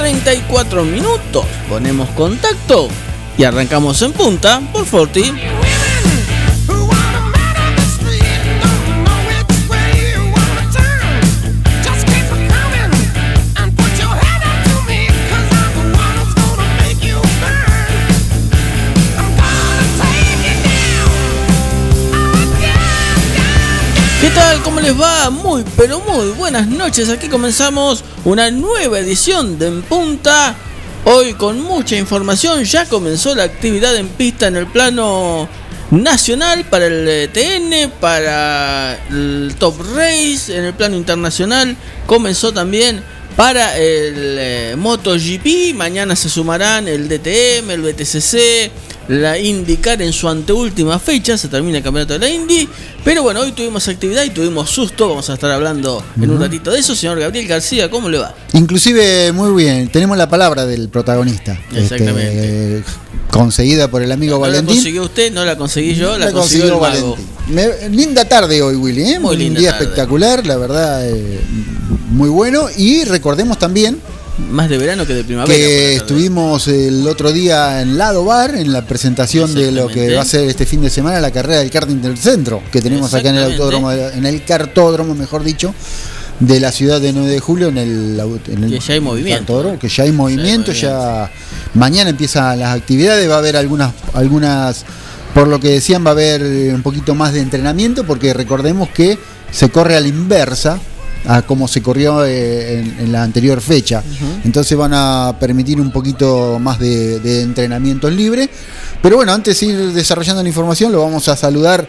19.34 minutos. Ponemos contacto y arrancamos en punta por Forti. ¿Cómo les va? Muy, pero muy buenas noches. Aquí comenzamos una nueva edición de En Punta. Hoy con mucha información. Ya comenzó la actividad en pista en el plano nacional para el eh, TN, para el Top Race, en el plano internacional. Comenzó también para el eh, MotoGP. Mañana se sumarán el DTM, el BTCC la IndyCar en su anteúltima fecha, se termina el campeonato de la Indy. Pero bueno, hoy tuvimos actividad y tuvimos susto, vamos a estar hablando en un ratito de eso. Señor Gabriel García, ¿cómo le va? Inclusive muy bien, tenemos la palabra del protagonista. Exactamente. Este, conseguida por el amigo no, Valentín. la consiguió usted, no la conseguí yo, la, consiguió, el mago. Linda tarde hoy, Willy, ¿eh? Muy linda Un día tarde. espectacular, la verdad, eh, muy bueno. Y recordemos también Más de verano que de primavera. que estuvimos el otro día en Lado Bar en la presentación de lo que va a ser este fin de semana la carrera del karting del centro que tenemos acá en el autódromo en el cartódromo mejor dicho de la ciudad de 9 de julio en el, au- en el Que ya hay movimiento. cartódromo, que ya hay movimiento, movimiento. ya mañana empiezan las actividades, va a haber algunas algunas por lo que decían va a haber un poquito más de entrenamiento porque recordemos que se corre a la inversa a como se corrió eh, en, en la anterior fecha. Entonces van a permitir un poquito más de, de entrenamientos libres. Pero bueno, antes de ir desarrollando la información, lo vamos a saludar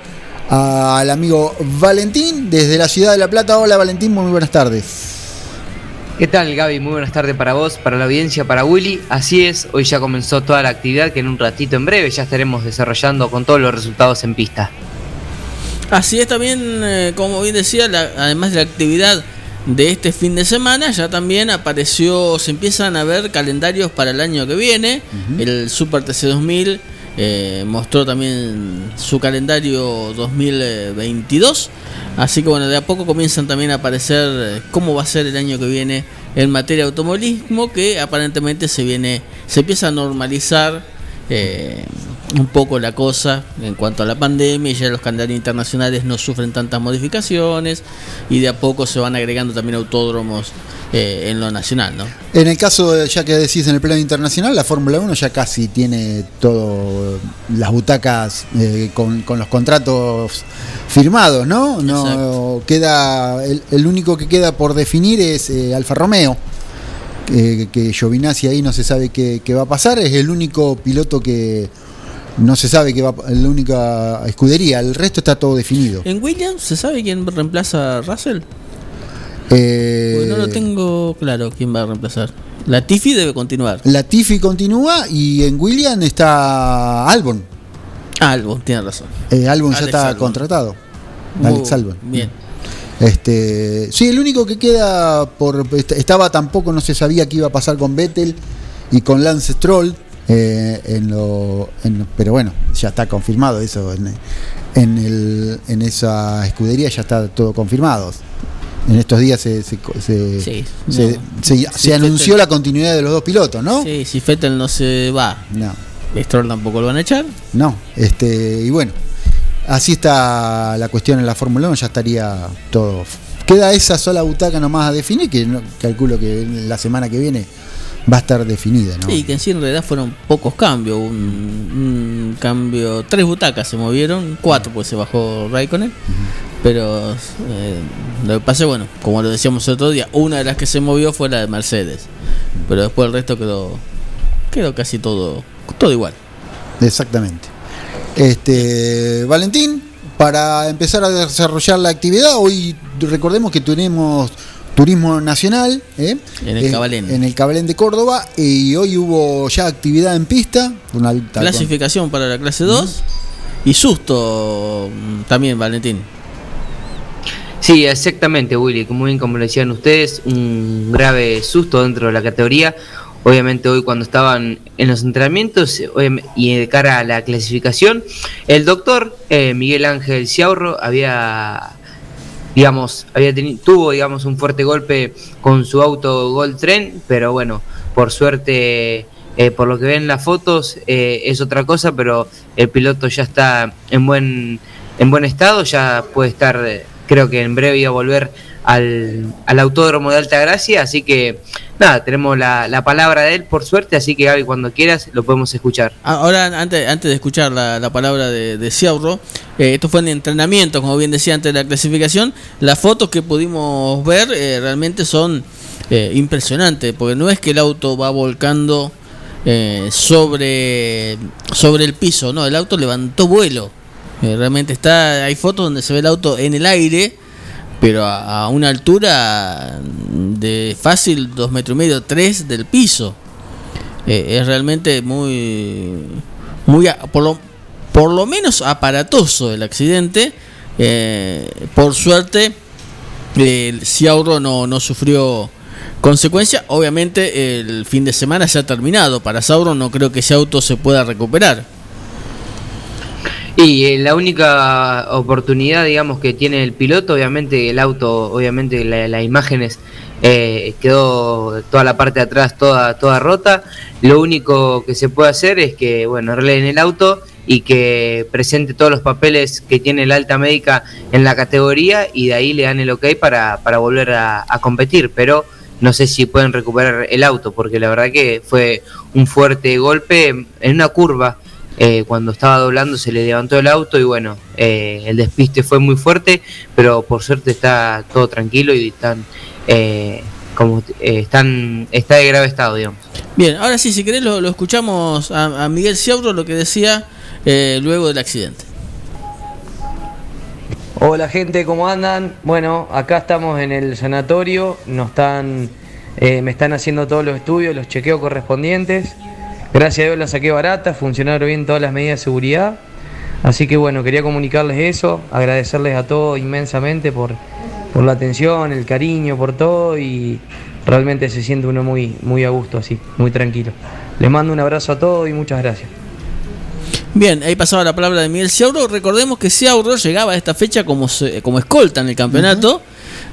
al amigo Valentín desde la ciudad de La Plata. Hola Valentín, muy buenas tardes. ¿Qué tal Gaby? Muy buenas tardes para vos, para la audiencia, para Willy. Así es, hoy ya comenzó toda la actividad que en un ratito en breve ya estaremos desarrollando con todos los resultados en pista. Así es también, eh, como bien decía, la- además de la actividad de este fin de semana, ya también apareció, se empiezan a ver calendarios para el año que viene. El Super TC 2000 eh, mostró también su calendario 2022. Así que bueno, de a poco comienzan también a aparecer eh, cómo va a ser el año que viene en materia de automovilismo, que aparentemente se viene, se empieza a normalizar eh, un poco la cosa en cuanto a la pandemia y ya los calendarios internacionales no sufren tantas modificaciones y de a poco se van agregando también autódromos eh, en lo nacional, ¿no? En el caso, ya que decís en el plano internacional, la Fórmula 1 ya casi tiene todo, las butacas eh, con, con los contratos firmados, ¿no? No Exacto. queda, el, el único que queda por definir es eh, Alfa Romeo, que, que Giovinazzi ahí no se sabe qué, qué va a pasar, es el único piloto que no se sabe qué va, a- la única escudería, el resto está todo definido. ¿En Williams se sabe quién reemplaza a Russell? Eh, Porque no lo tengo claro quién va a reemplazar. La Tiffy debe continuar. La Tiffy continúa y en William está Albon. Ah, Albon, tiene razón. Eh, Albon ya está Albon. contratado. Alex Albon. Bien. Este, sí, el único que queda por est- estaba tampoco no se sabía qué iba a pasar con Vettel y con Lance Stroll, eh, en lo, en- pero bueno, ya está confirmado eso en, en, el, en esa escudería ya está todo confirmado. En estos días se, se, se- Sí, se- no. se- anunció la continuidad de los dos pilotos, ¿no? Sí, si Fettel no se va, No. Stroll tampoco lo van a echar. No, este, y bueno, así está la cuestión en la Fórmula 1, ya estaría todo. Queda esa sola butaca nomás a definir, que no- calculo que la semana que viene va a estar definida, ¿no? Sí, que en sí en realidad fueron pocos cambios. Un, un cambio, tres butacas se movieron, cuatro pues se bajó Raikkonen. Pero eh, lo que pasa es, bueno, como lo decíamos el otro día, una de las que se movió fue la de Mercedes. pero después el resto quedó quedó casi todo todo igual. Exactamente. Este, Valentín, para empezar a desarrollar la actividad, hoy recordemos que tenemos turismo nacional ¿eh? en el Cabalén. En el Cabalén de Córdoba y hoy hubo ya actividad en pista. Una Clasificación para la clase 2 y susto mm, también, Valentín. Sí, exactamente, Willy. Como bien como lo decían ustedes, un grave susto dentro de la categoría. Obviamente hoy cuando estaban en los entrenamientos y de cara a la clasificación, el doctor eh, Miguel Ángel Ciaurro había, digamos, había tuvo, digamos, un fuerte golpe con su auto Gold Tren, pero bueno, por suerte, eh, por lo que ven las fotos, eh, es otra cosa, pero el piloto ya está en buen, en buen estado, ya puede estar creo que en breve iba a volver al, autódromo de Alta Gracia, así que nada, tenemos la, palabra de él por suerte, así que Gaby, cuando quieras lo podemos escuchar. Ah, ahora, antes, antes de escuchar la, palabra de, de Ciaurro, eh, esto fue en entrenamiento, como bien decía antes de la clasificación, las fotos que pudimos ver eh, realmente son eh, impresionantes, porque no es que el auto va volcando sobre, sobre el piso, no, el auto levantó vuelo. Eh, realmente está, hay fotos donde se ve el auto en el aire, pero a, una altura de fácil dos metros y medio, tres del piso. Eh, es realmente muy, muy por lo, por lo menos aparatoso el accidente. Eh, por suerte, el Ciauro no, no sufrió consecuencia. Obviamente, el fin de semana se ha terminado. Para Sauro no creo que ese auto se pueda recuperar. Y eh, la única oportunidad, digamos, que tiene el piloto, obviamente el auto, obviamente las imágenes eh, quedó toda la parte de atrás toda, toda rota. Lo único que se puede hacer es que, bueno, en el auto y que presente todos los papeles que tiene la alta médica en la categoría y de ahí le dan el ok para, para volver a competir. Pero no sé si pueden recuperar el auto, porque la verdad que fue un fuerte golpe en una curva eh, cuando estaba doblando se le levantó el auto y bueno, eh, el despiste fue muy fuerte, pero por suerte está todo tranquilo y están eh, como están está de grave estado, digamos. Bien, ahora sí, si querés lo, escuchamos a, Miguel Ciauro lo que decía luego del accidente. Hola gente, ¿cómo andan? Bueno, acá estamos en el sanatorio, nos están, me están haciendo todos los estudios, los chequeos correspondientes. Gracias a Dios la saqué barata, funcionaron bien todas las medidas de seguridad. Así que bueno, quería comunicarles eso, agradecerles a todos inmensamente por, por la atención, el cariño, por todo y realmente se siente uno muy, muy a gusto así, muy tranquilo. Les mando un abrazo a todos y muchas gracias. Bien, ahí pasaba la palabra de Miguel Ciauro. Recordemos que Ciauro llegaba a esta fecha como, como escolta en el campeonato.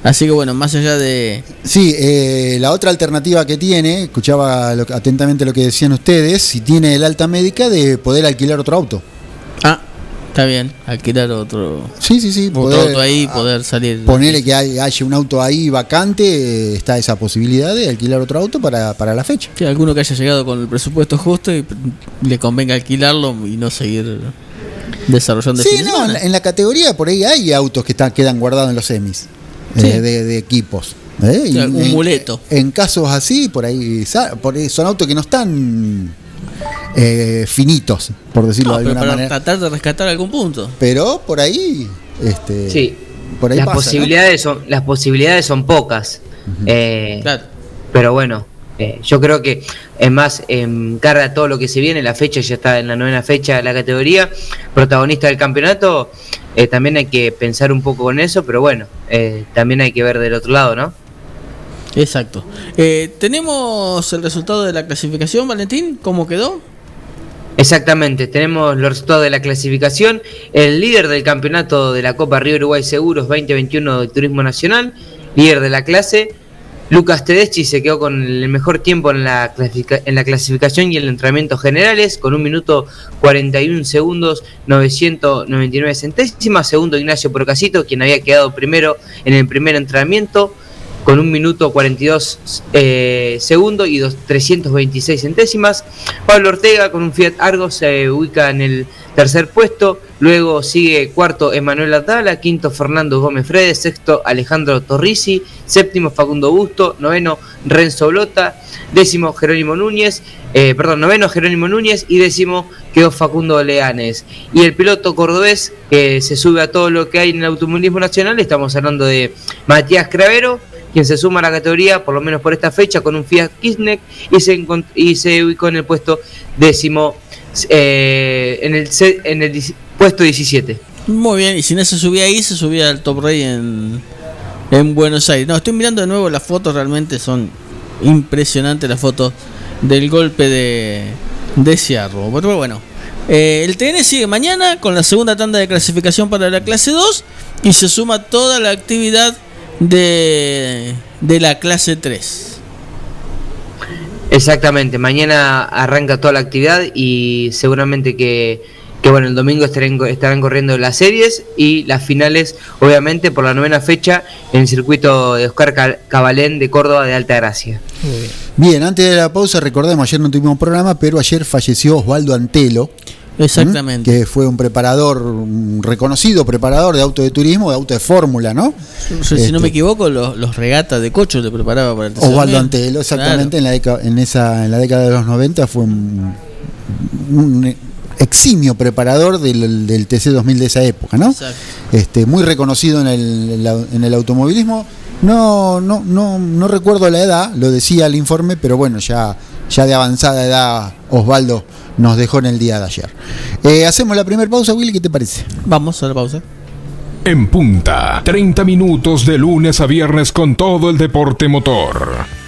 Así que bueno, más allá de... Sí, eh, la otra alternativa que tiene, escuchaba atentamente lo que decían ustedes, si tiene el alta médica de poder alquilar otro auto. Ah, está bien, alquilar otro... Sí, sí, sí. Otro poder, auto ahí, poder salir... Ponerle que haya un auto ahí vacante, está esa posibilidad de alquilar otro auto para, para la fecha. Sí, alguno que haya llegado con el presupuesto justo y le convenga alquilarlo y no seguir desarrollando. Sí, no, en la, categoría por ahí hay autos que están, quedan guardados en los semis. Eh, de, equipos. ¿eh? un muleto. En casos así, por ahí, son autos que no están eh, finitos, por decirlo de alguna manera. tratar de rescatar algún punto. Pero por ahí, este, sí. Por ahí las posibilidades son las posibilidades son pocas. Pero bueno, yo creo que es más en cara a todo lo que se viene, la fecha ya está en la novena fecha de la categoría, protagonista del campeonato. Eh, también hay que pensar un poco con eso, pero bueno, eh, también hay que ver del otro lado, ¿no? Exacto. Eh, ¿Tenemos el resultado de la clasificación, Valentín? ¿Cómo quedó? Exactamente, tenemos los resultados de la clasificación. El líder del campeonato de la Copa Río Uruguay Seguros 2021 del Turismo Nacional, líder de la clase, Lucas Tedeschi se quedó con el mejor tiempo en la, en la clasificación y el entrenamiento generales, con un minuto 41 segundos 999 centésimas. Segundo Ignacio Procasito, quien había quedado primero en el primer entrenamiento, con un minuto 42 eh, segundos y 326 centésimas. Pablo Ortega con un Fiat Argo se ubica en el tercer puesto Luego sigue cuarto Emanuel Atala, quinto Fernando Gómez Fredes, sexto Alejandro Torrisi, séptimo Facundo Busto, noveno Renzo Blota, décimo Jerónimo Núñez, eh, perdón, noveno Jerónimo Núñez y décimo quedó Facundo Leanes. Y el piloto cordobés que se sube a todo lo que hay en el automovilismo nacional, estamos hablando de Matías Cravero, quien se suma a la categoría, por lo menos por esta fecha, con un Fiat Kisnek y se, y se ubicó en el puesto décimo, eh, en, el, en el puesto 17. Muy bien, y si no se subía ahí, se subía al Top Rey en, en Buenos Aires. No, estoy mirando de nuevo las fotos, realmente son impresionantes las fotos del golpe de, de Ciarro. Pero bueno, eh, el TN sigue mañana con la segunda tanda de clasificación para la clase 2 y se suma toda la actividad de, de la clase 3. Exactamente, mañana arranca toda la actividad y seguramente que, que bueno, el domingo estarán, estarán corriendo las series y las finales, obviamente, por la novena fecha en el circuito de Oscar Cabalén de Córdoba de Alta Gracia. Bien, antes de la pausa, recordemos, ayer no tuvimos programa, pero ayer falleció Osvaldo Antelo. Exactamente. Que fue un preparador, un reconocido preparador de auto de turismo, de auto de fórmula, ¿no? Si no me este, equivoco, los, regatas de cocho te preparaba para el Osvaldo Antelo, exactamente, en, la década, en, esa, en la década de los 90 fue un, eximio preparador del, del, TC 2000 de esa época, ¿no? Este, muy reconocido en el, en el automovilismo. No, no, no, no recuerdo la edad, lo decía el informe, pero bueno, ya, ya de avanzada edad Osvaldo nos dejó en el día de ayer. Eh, hacemos la primera pausa, Willy, ¿qué te parece? Vamos a la pausa. En punta, 30 minutos de lunes a viernes con todo el deporte motor.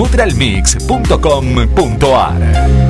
www.nutralmix.com.ar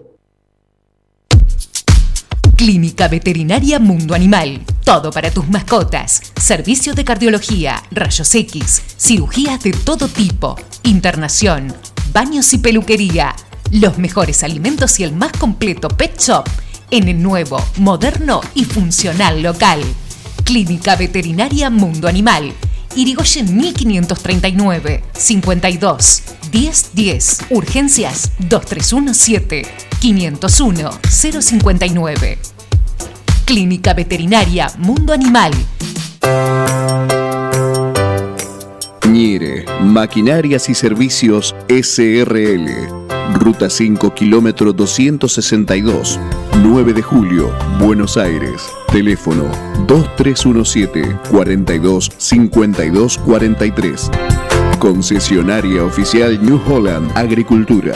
Clínica Veterinaria Mundo Animal. Todo para tus mascotas. Servicios de cardiología, rayos X, cirugías de todo tipo, internación, baños y peluquería. Los mejores alimentos y el más completo pet shop en el nuevo, moderno y funcional local. Clínica Veterinaria Mundo Animal. Irigoyen 1539 52 1010. Urgencias 2317 501 059. Clínica Veterinaria Mundo Animal. Ñire, Maquinarias y Servicios SRL. Ruta 5, kilómetro 262. 9 de julio, Buenos Aires. Teléfono 2317 42 52 43. Concesionaria oficial New Holland Agricultura.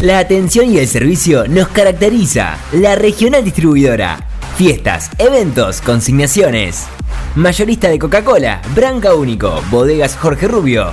La atención y el servicio nos caracteriza. La regional distribuidora. Fiestas, eventos, consignaciones. Mayorista de Coca-Cola, Branca Único, Bodegas Jorge Rubio,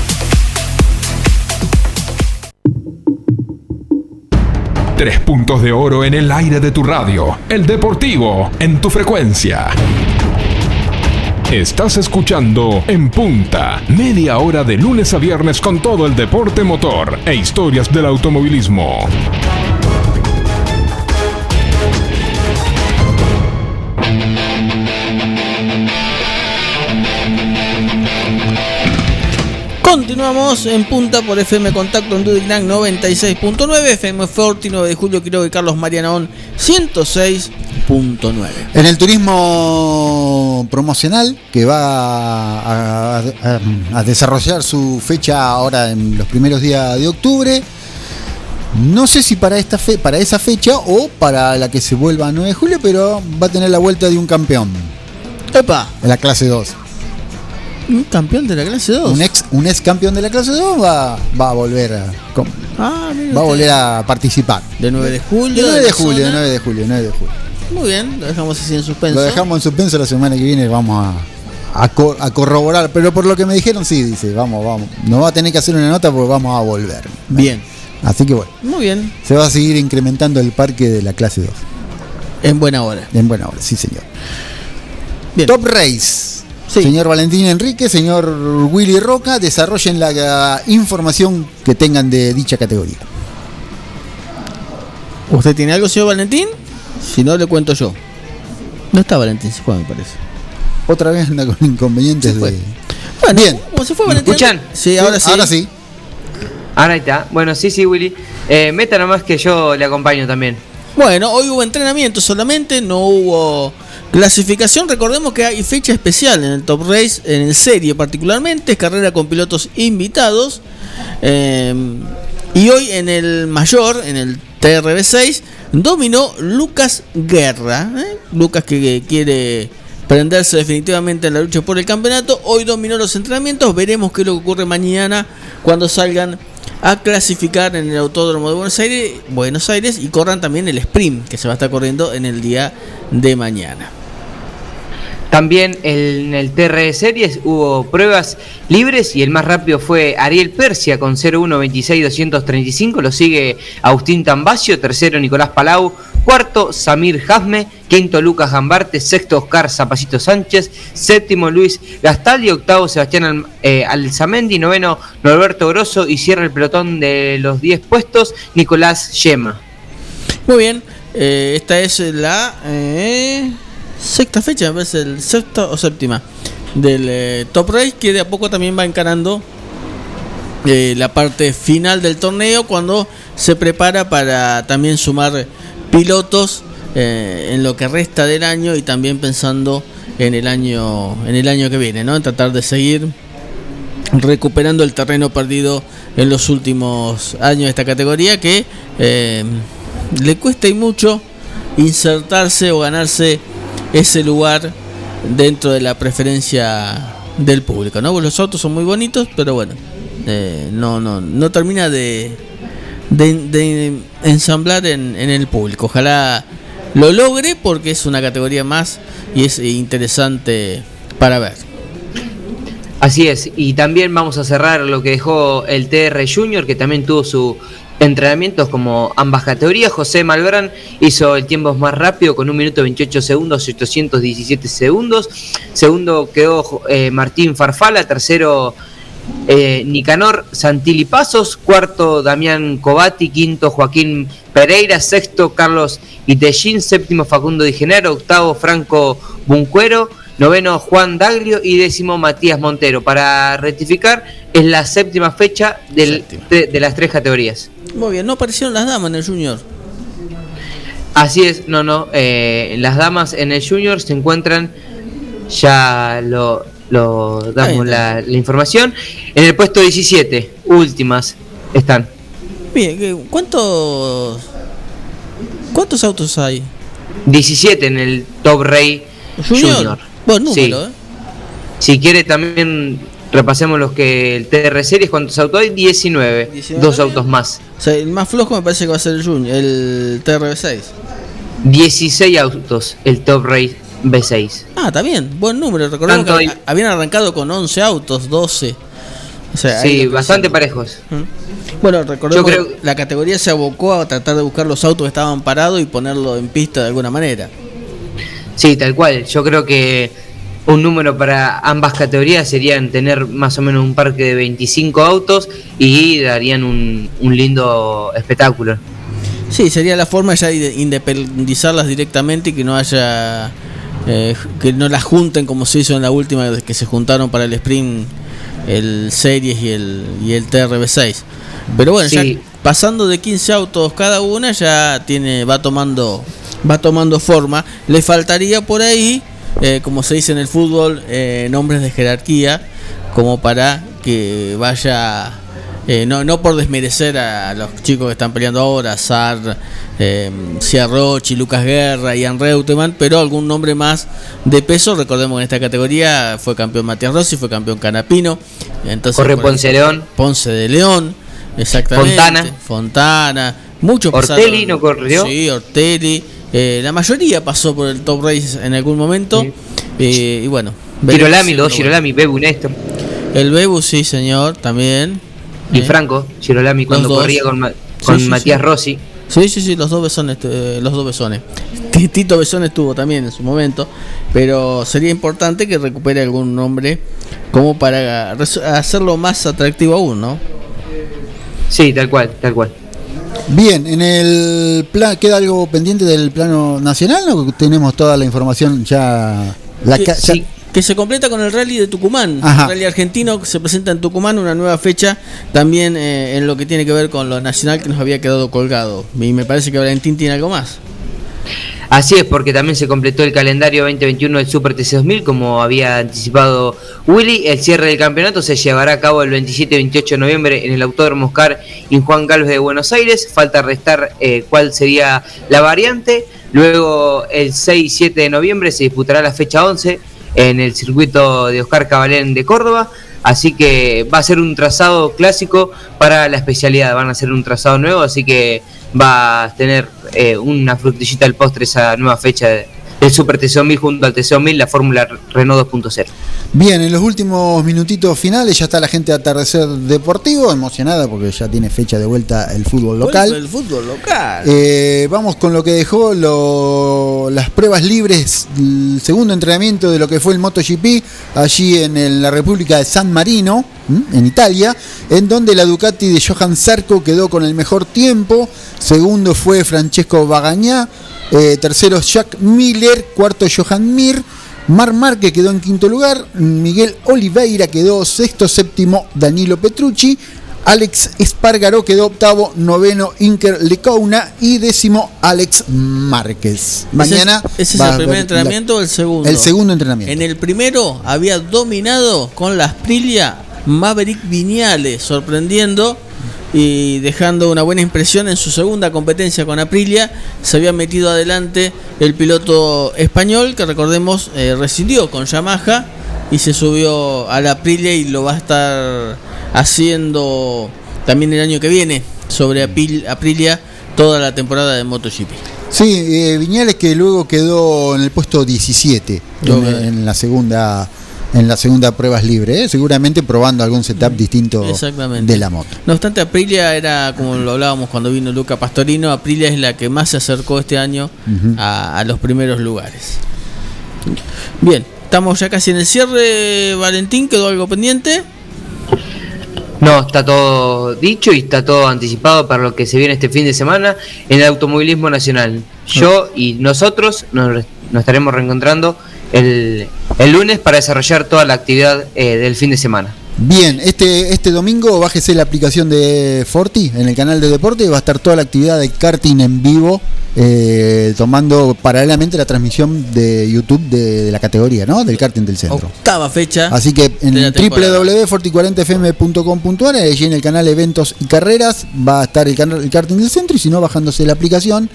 Tres puntos de oro en el aire de tu radio. El deportivo en tu frecuencia. Estás escuchando En Punta, media hora de lunes a viernes con todo el deporte motor e historias del automovilismo. Continuamos en punta por FM Contacto en Dudignan 96.9, FM Forti 9 de Julio Quiroga y Carlos Marianaón 106.9. En el turismo promocional, que va a, a- a desarrollar su fecha ahora en los primeros días de octubre. No sé si para esta fe, para esa fecha o para la que se vuelva a 9 de julio, pero va a tener la vuelta de un campeón. ¡Epa! En la clase 2. Un campeón de la clase 2. Un ex, un ex campeón de la clase 2 va, va a volver a, Ah, va a volver a participar. De 9 de julio. De 9 de julio, de zona. 9 de julio, 9 de julio. Muy bien, lo dejamos así en suspenso. Lo dejamos en suspenso la semana que viene, vamos a, a, co- a corroborar, pero por lo que me dijeron sí, dice, vamos, vamos. No va a tener que hacer una nota porque vamos a volver. Bien. Así que bueno, Muy bien. se va a seguir incrementando el parque de la clase 2. En buena hora. En buena hora, sí señor. Bien. Top Race. Sí. Señor Valentín Enrique, señor Willy Roca, desarrollen la información que tengan de dicha categoría. ¿Usted tiene algo, señor Valentín? Si no, le cuento yo. No está Valentín, se fue, me parece. Otra vez anda con inconvenientes Se fue. de. Bueno, Bien. ¿cómo se fue ¿Me Valentín? escuchan? Sí, ahora sí. Ahora sí. Ahora ahí está. Bueno, sí, sí, Willy. Eh, meta nomás que yo le acompaño también. Bueno, hoy hubo entrenamiento solamente, no hubo clasificación. Recordemos que hay fecha especial en el Top Race, en el serie particularmente, carrera con pilotos invitados. Eh, y hoy en el mayor, en el TRB6, dominó Lucas Guerra. ¿eh? Lucas que, que quiere prenderse definitivamente en la lucha por el campeonato. Hoy dominó los entrenamientos. Veremos qué es lo que ocurre mañana cuando salgan a clasificar en el Autódromo de Buenos Aires, Buenos Aires y corran también el sprint que se va a estar corriendo en el día de mañana. También en el TR Series hubo pruebas libres y el más rápido fue Ariel Persia con 0126-235. Lo sigue Agustín Tambacio, tercero Nicolás Palau, cuarto Samir Jasme, quinto Lucas Gambarte, sexto Oscar Zapacito Sánchez, séptimo Luis Gastaldi, octavo Sebastián eh, Alzamendi, noveno Norberto Grosso y cierra el pelotón de los 10 puestos Nicolás Yema. Muy bien, eh, esta es la eh, sexta fecha, me parece, el sexta o séptima del eh, Top Race que de a poco también va encarando eh, la parte final del torneo cuando se prepara para también sumar pilotos eh, en lo que resta del año y también pensando en el año en el año que viene, ¿no? En tratar de seguir recuperando el terreno perdido en los últimos años de esta categoría que le cuesta y mucho insertarse o ganarse ese lugar dentro de la preferencia del público, ¿no? Los autos son muy bonitos, pero bueno, eh, no, no, no termina de ensamblar en, en el público. Ojalá lo logre porque es una categoría más y es interesante para ver. Así es, y también vamos a cerrar lo que dejó el TR Junior, que también tuvo su entrenamientos como ambas categorías. José Malbrán hizo el tiempo más rápido con un minuto 28 segundos, 817 segundos. Segundo quedó eh, Martín Farfala, tercero eh, Nicanor Santilli Pasos, cuarto Damián Cobati, quinto Joaquín Pereira, sexto Carlos Itellín, séptimo Facundo Di Genero, octavo Franco Buncuero, noveno Juan Daglio. Y décimo Matías Montero. Para rectificar, es la séptima fecha del- De, de las tres categorías. Muy bien, no aparecieron las damas en el Junior. Así es, no, no. eh, las damas en el Junior se encuentran, ya lo, lo damos la, la información, en el puesto 17, últimas están. Bien, ¿qué- ¿cuántos cuántos autos hay? 17 en el Top Rey Junior. Junior. Buen número, Sí. ¿eh? Si quiere también repasemos los que el TR Series, ¿cuántos autos hay? 19, 19. dos autos más. O sea, el más flojo me parece que va a ser el Junior, el TRB6. 16 autos el Top Race B6. Ah, está bien, buen número. Recordemos Tanto que hay- habían arrancado con 11 autos, 12. O sea, Sí, bastante parejos. Bueno, recordemos Yo creo- que la categoría se abocó a tratar de buscar los autos que estaban parados y ponerlo en pista de alguna manera. Sí, tal cual. Yo creo que un número para ambas categorías serían tener más o menos un parque de 25 autos y darían un, un lindo espectáculo. Sí, sería la forma ya de independizarlas directamente y que no haya. eh, que no las junten como se hizo en la última vez que se juntaron para el sprint el Series y el, y el TRB6. Pero bueno, Sí. ya pasando de 15 autos cada una ya tiene va tomando va tomando forma. Le faltaría por ahí, eh, como se dice en el fútbol, eh, nombres de jerarquía, como para que vaya eh, no, no por desmerecer a los chicos que están peleando ahora, Sar, eh, Ciarrochi, Lucas Guerra, Ian Reutemann, pero algún nombre más de peso. Recordemos que en esta categoría fue campeón Matías Rossi, fue campeón Canapino. Entonces, Corre Ponce de León. Ponce de León, exactamente. Fontana. Fontana. Muchos Ortelli pasaron- no corrió. Sí, Ortelli. Eh, la mayoría pasó por el Top Race en algún momento. Eh, y bueno. Girolami, los Girolami, Bebu Néstor. El Bebu, sí, señor, también. Y Eh. Franco, Girolami cuando Los dos. corría con, Ma- Sí, con sí, Matías sí. Rossi. Sí, sí, sí, los dos besones, eh, los dos besones. Tito Besones tuvo también en su momento, pero sería importante que recupere algún nombre como para hacerlo más atractivo aún, ¿no? Sí, tal cual, tal cual. Bien, en el plan queda algo pendiente del plano nacional o tenemos toda la información ya la que, ya- sí, que se completa con el rally de Tucumán. Ajá. El rally argentino que se presenta en Tucumán, una nueva fecha también eh, en lo que tiene que ver con lo nacional que nos había quedado colgado. Y me parece que Valentín tiene algo más. Así es, porque también se completó el calendario 2021 del Super TC 2000, como había anticipado Willy. El cierre del campeonato se llevará a cabo el 27 y 28 de noviembre en el Autódromo Oscar y Juan Galvez de Buenos Aires. Falta restar eh, cuál sería la variante. Luego, el 6 y 7 de noviembre se disputará la fecha 11 en el circuito de Oscar Cabalén de Córdoba. Así que va a ser un trazado clásico para la especialidad. Van a ser un trazado nuevo, así que va a tener eh, una frutillita al postre esa nueva fecha de- del Super TC 1000 junto al TC 1000, la Fórmula Renault 2.0. Bien, en los últimos minutitos finales ya está la gente de Atardecer Deportivo, emocionada porque ya tiene fecha de vuelta el fútbol local. El fútbol local. Eh, vamos con lo que dejó lo- las pruebas libres, el segundo entrenamiento de lo que fue el MotoGP allí en, la República de San Marino, en Italia, en donde la Ducati de Johan Zarco quedó con el mejor tiempo, segundo fue Francesco Bagañá, eh, tercero Jack Miller, cuarto Johan Mir. Mar Márquez quedó en quinto lugar, Miguel Oliveira quedó sexto, séptimo Danilo Petrucci, Alex Espargaró quedó octavo, noveno Inker Lecauna y décimo Alex Márquez. Mañana ¿Ese es, ese es va el primer la- entrenamiento o el segundo? El segundo entrenamiento. En el primero había dominado con la Aprilia Maverick Viñales, sorprendiendo y dejando una buena impresión en su segunda competencia con Aprilia. Se había metido adelante el piloto español, que recordemos eh, rescindió con Yamaha y se subió a la Aprilia y lo va a estar haciendo también el año que viene sobre Apil- Aprilia toda la temporada de MotoGP. Sí, eh, Viñales que luego quedó en el puesto 17 en, la segunda en la segunda prueba es libre, ¿eh? seguramente probando algún setup distinto de la moto. No obstante, Aprilia era, como lo hablábamos cuando vino Luca Pastorino, Aprilia es la que más se acercó este año a los primeros lugares. Bien, estamos ya casi en el cierre. Valentín, ¿quedó algo pendiente? No, está todo dicho y está todo anticipado para lo que se viene este fin de semana en el automovilismo nacional. Yo y nosotros nos, nos estaremos reencontrando el, el lunes para desarrollar toda la actividad eh, del fin de semana. Bien, este, este domingo bájese la aplicación de Forti en el canal de deporte y va a estar toda la actividad de karting en vivo, eh, tomando paralelamente la transmisión de YouTube de, de la categoría, ¿no? Del karting del centro. Octava fecha. Así que en de la temporada. www.forti40fm.com.ar, allí en el canal Eventos y Carreras, va a estar el, canal, el karting del centro y si no, bajándose la aplicación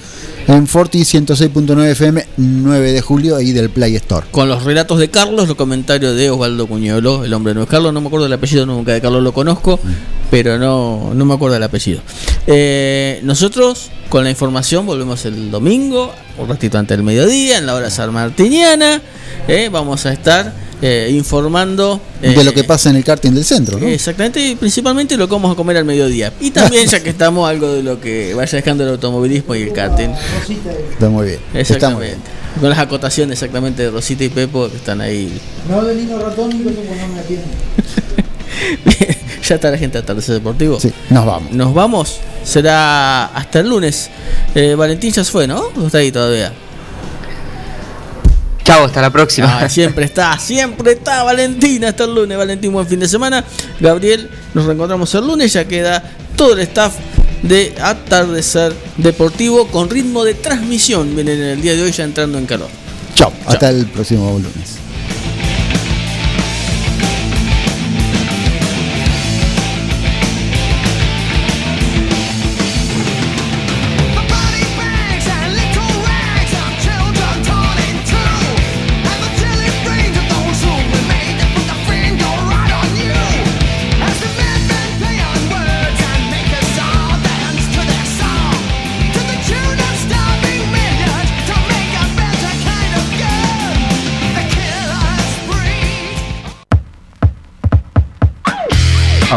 en Forti 106.9 FM 9 de julio ahí del Play Store. Con los relatos de Carlos, los comentarios de Osvaldo Cuñolo, el hombre no es Carlos, no me acuerdo del apellido nunca, de Carlos lo conozco, pero no, no me acuerdo del apellido. Eh, nosotros con la información volvemos el domingo, un ratito antes del mediodía, en la hora sanmartiniana, eh, vamos a estar eh, informando eh, de lo que pasa en el karting del centro, ¿no? Exactamente, y principalmente lo que vamos a comer al mediodía. Y también, ya que estamos, algo de lo que vaya dejando el automovilismo y el karting. Está muy bien. Está muy bien. Exactamente. Con las acotaciones exactamente de Rosita y Pepo que están ahí. No de Nino Ratón y no me atienden. ya está la gente atardecer deportivo. Sí, nos vamos. Nos vamos. Será hasta el lunes. Eh, Valentín ya se fue, ¿no? ¿O está ahí todavía? Chao, hasta la próxima. Ah, siempre está, siempre está Valentín hasta el lunes. Valentín, buen fin de semana. Gabriel, nos reencontramos el lunes. Ya queda todo el staff de Atardecer Deportivo con ritmo de transmisión. Vienen el día de hoy ya entrando en calor. Chao, hasta el próximo lunes.